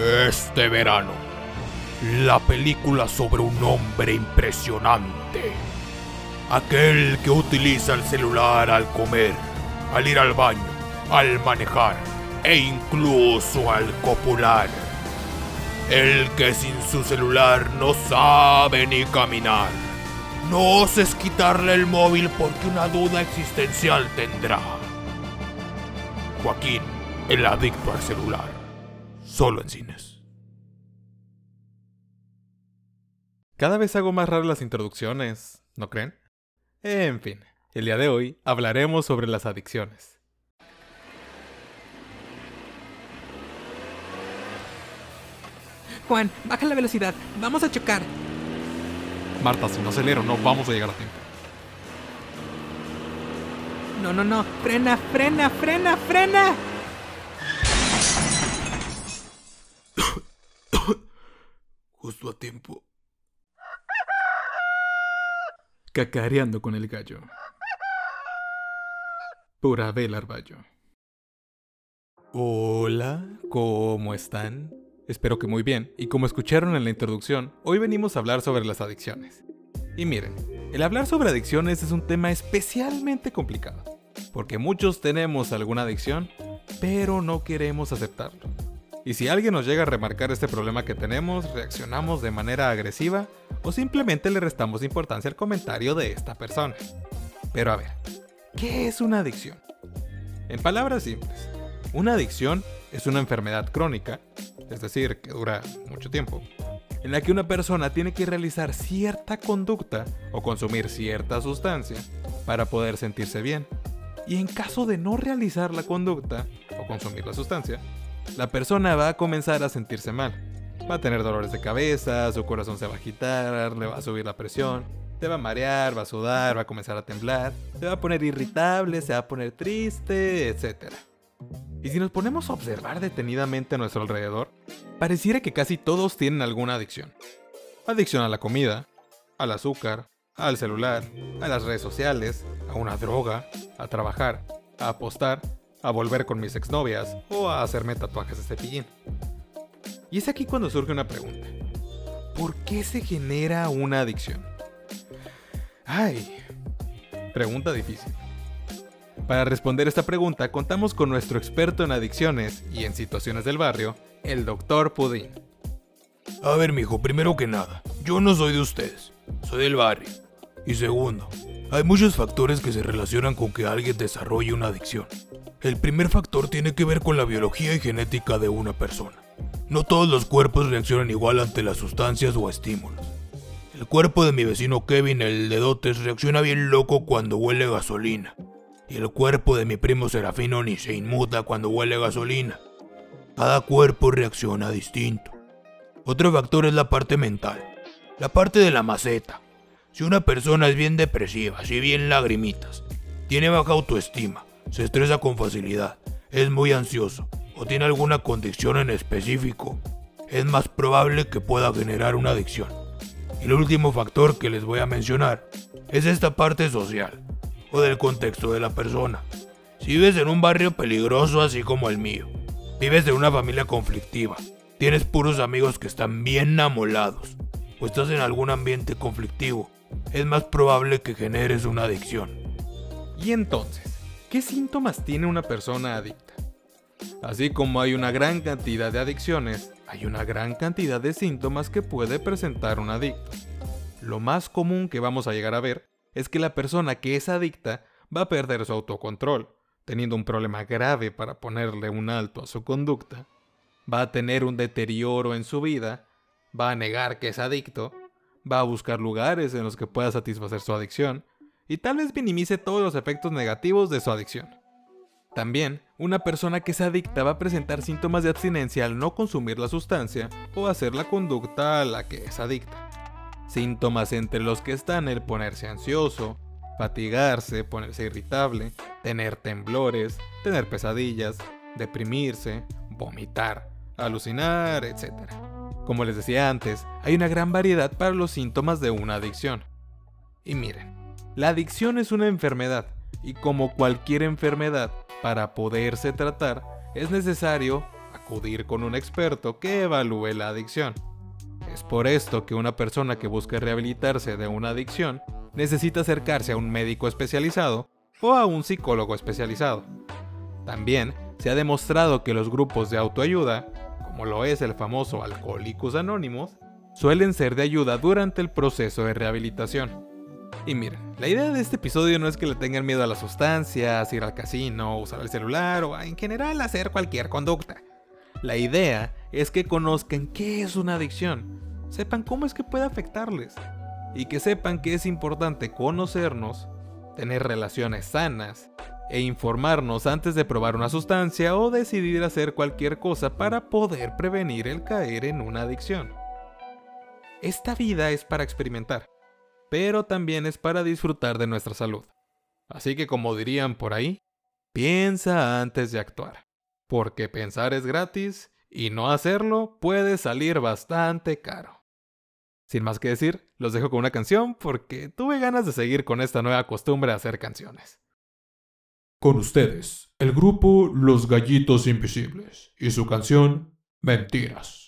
Este verano, la película sobre un hombre impresionante. Aquel que utiliza el celular al comer, al ir al baño, al manejar e incluso al copular. El que sin su celular no sabe ni caminar. No oses quitarle el móvil porque una duda existencial tendrá. Joaquín, el adicto al celular. Solo en cines. Cada vez hago más raras las introducciones, ¿no creen? En fin, el día de hoy hablaremos sobre las adicciones. Juan, baja la velocidad. Vamos a chocar. Marta, si no acelero, no vamos a llegar a tiempo. No, no, no. Frena, frena, frena, frena. A tiempo. Cacareando con el gallo. Por Abel Arballo. Hola, ¿cómo están? Espero que muy bien, y como escucharon en la introducción, hoy venimos a hablar sobre las adicciones. Y miren, el hablar sobre adicciones es un tema especialmente complicado, porque muchos tenemos alguna adicción, pero no queremos aceptarlo. Y si alguien nos llega a remarcar este problema que tenemos, reaccionamos de manera agresiva o simplemente le restamos importancia al comentario de esta persona. Pero a ver, ¿qué es una adicción? En palabras simples, una adicción es una enfermedad crónica, es decir, que dura mucho tiempo, en la que una persona tiene que realizar cierta conducta o consumir cierta sustancia para poder sentirse bien. Y en caso de no realizar la conducta o consumir la sustancia, la persona va a comenzar a sentirse mal. Va a tener dolores de cabeza, su corazón se va a agitar, le va a subir la presión, se va a marear, va a sudar, va a comenzar a temblar, se va a poner irritable, se va a poner triste, etc. Y si nos ponemos a observar detenidamente a nuestro alrededor, pareciera que casi todos tienen alguna adicción. Adicción a la comida, al azúcar, al celular, a las redes sociales, a una droga, a trabajar, a apostar, a volver con mis exnovias o a hacerme tatuajes de cepillín. Y es aquí cuando surge una pregunta. ¿Por qué se genera una adicción? Ay, pregunta difícil. Para responder esta pregunta contamos con nuestro experto en adicciones y en situaciones del barrio, el Dr. Pudín. A ver, mijo, primero que nada, yo no soy de ustedes, soy del barrio. Y segundo, hay muchos factores que se relacionan con que alguien desarrolle una adicción. El primer factor tiene que ver con la biología y genética de una persona. No todos los cuerpos reaccionan igual ante las sustancias o estímulos. El cuerpo de mi vecino Kevin, el de dotes, reacciona bien loco cuando huele gasolina. Y el cuerpo de mi primo Serafino ni se inmuta cuando huele gasolina. Cada cuerpo reacciona distinto. Otro factor es la parte mental, la parte de la maceta. Si una persona es bien depresiva, si bien lagrimitas, tiene baja autoestima, se estresa con facilidad, es muy ansioso o tiene alguna condición en específico, es más probable que pueda generar una adicción. Y el último factor que les voy a mencionar es esta parte social o del contexto de la persona. Si vives en un barrio peligroso así como el mío, vives en una familia conflictiva, tienes puros amigos que están bien amolados, o estás en algún ambiente conflictivo, es más probable que generes una adicción. Y entonces, ¿qué síntomas tiene una persona adicta? Así como hay una gran cantidad de adicciones, hay una gran cantidad de síntomas que puede presentar un adicto. Lo más común que vamos a llegar a ver es que la persona que es adicta va a perder su autocontrol, teniendo un problema grave para ponerle un alto a su conducta, va a tener un deterioro en su vida, va a negar que es adicto, va a buscar lugares en los que pueda satisfacer su adicción, y tal vez minimice todos los efectos negativos de su adicción. También, una persona que es adicta va a presentar síntomas de abstinencia al no consumir la sustancia o hacer la conducta a la que es adicta. Síntomas entre los que están el ponerse ansioso, fatigarse, ponerse irritable, tener temblores, tener pesadillas, deprimirse, vomitar, alucinar, etc. Como les decía antes, hay una gran variedad para los síntomas de una adicción. Y miren, la adicción es una enfermedad, y como cualquier enfermedad, para poderse tratar, es necesario acudir con un experto que evalúe la adicción. Es por esto que una persona que busca rehabilitarse de una adicción necesita acercarse a un médico especializado o a un psicólogo especializado. También se ha demostrado que los grupos de autoayuda, como lo es el famoso Alcohólicos Anónimos, suelen ser de ayuda durante el proceso de rehabilitación. Y miren, la idea de este episodio no es que le tengan miedo a las sustancias, ir al casino, usar el celular o en general hacer cualquier conducta. La idea es que conozcan qué es una adicción, sepan cómo es que puede afectarles y que sepan que es importante conocernos, tener relaciones sanas e informarnos antes de probar una sustancia o decidir hacer cualquier cosa para poder prevenir el caer en una adicción. Esta vida es para experimentar, pero también es para disfrutar de nuestra salud. Así que como dirían por ahí, piensa antes de actuar, porque pensar es gratis y no hacerlo puede salir bastante caro. Sin más que decir, los dejo con una canción porque tuve ganas de seguir con esta nueva costumbre de hacer canciones. Con ustedes, el grupo Los Gallitos Invisibles y su canción Mentiras.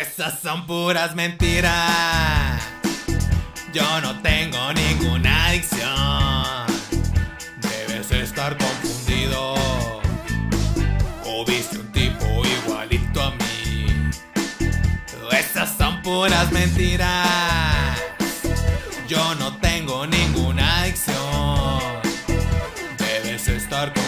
Esas son puras mentiras. Yo no tengo ninguna adicción. Debes estar confundido. O viste un tipo igualito a mí. Esas son puras mentiras. Yo no tengo ninguna adicción. Debes estar confundido.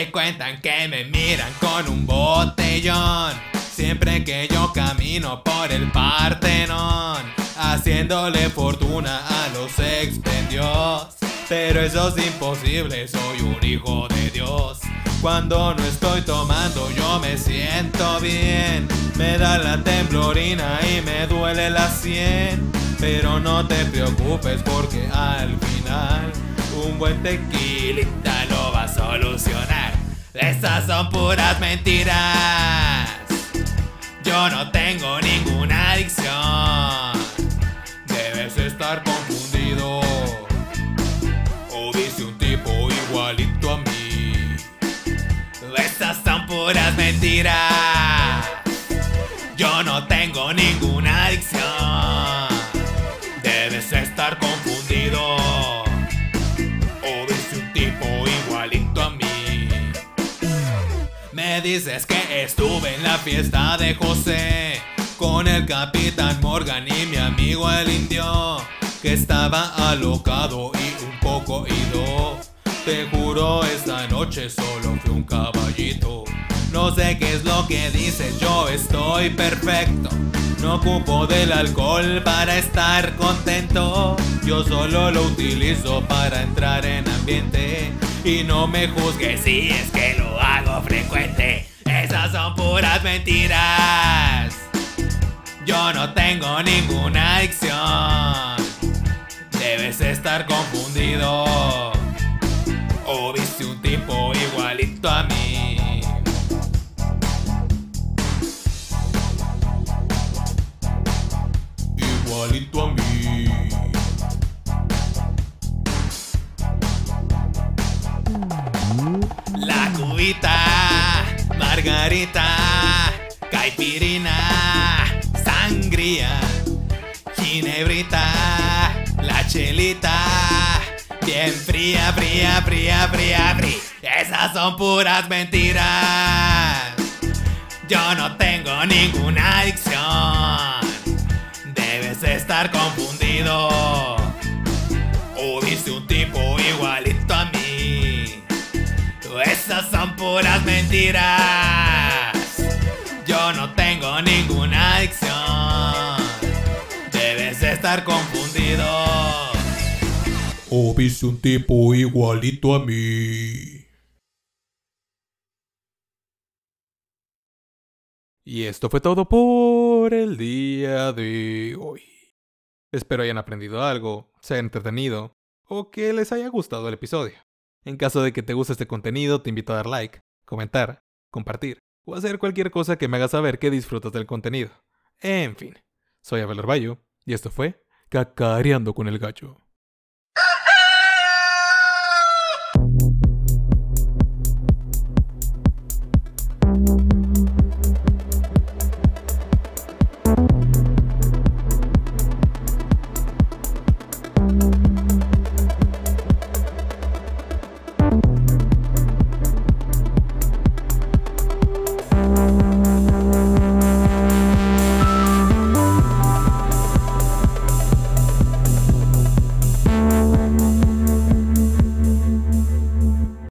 Te cuentan que me miran con un botellón. Siempre que yo camino por el Partenón, haciéndole fortuna a los expendios. Pero eso es imposible, soy un hijo de Dios. Cuando no estoy tomando yo me siento bien. Me da la temblorina y me duele la sien. Pero no te preocupes porque al final un buen tequilita lo solucionar. Esas son puras mentiras. Yo no tengo ninguna adicción. Debes estar confundido. O dice un tipo igualito a mí. Esas son puras mentiras. Yo no tengo dices que estuve en la fiesta de José con el capitán Morgan y mi amigo el indio que estaba alocado y un poco ido. Te juro esta noche solo fui un caballito. No sé qué es lo que dices, yo estoy perfecto. No ocupo del alcohol para estar contento. Yo solo lo utilizo para entrar en ambiente. Y no me juzgues si es que Esas son puras mentiras. Yo no tengo ninguna adicción. Debes estar confundido. O viste un tipo igualito a mí. Igualito a mí. Caipirina, sangría, ginebrita, la chelita, bien fría, fría, fría, fría, fría. Esas son puras mentiras. Yo no tengo ninguna adicción. Debes estar confundido. O viste un tipo igualito a mí. Esas son puras mentiras. Viste un tipo igualito a mí. Y esto fue todo por el día de hoy. Espero hayan aprendido algo, se hayan entretenido o que les haya gustado el episodio. En caso de que te guste este contenido, te invito a dar like, comentar, compartir o hacer cualquier cosa que me haga saber que disfrutas del contenido. En fin, soy Abel Orballo Y esto fue Cacareando con el Gallo.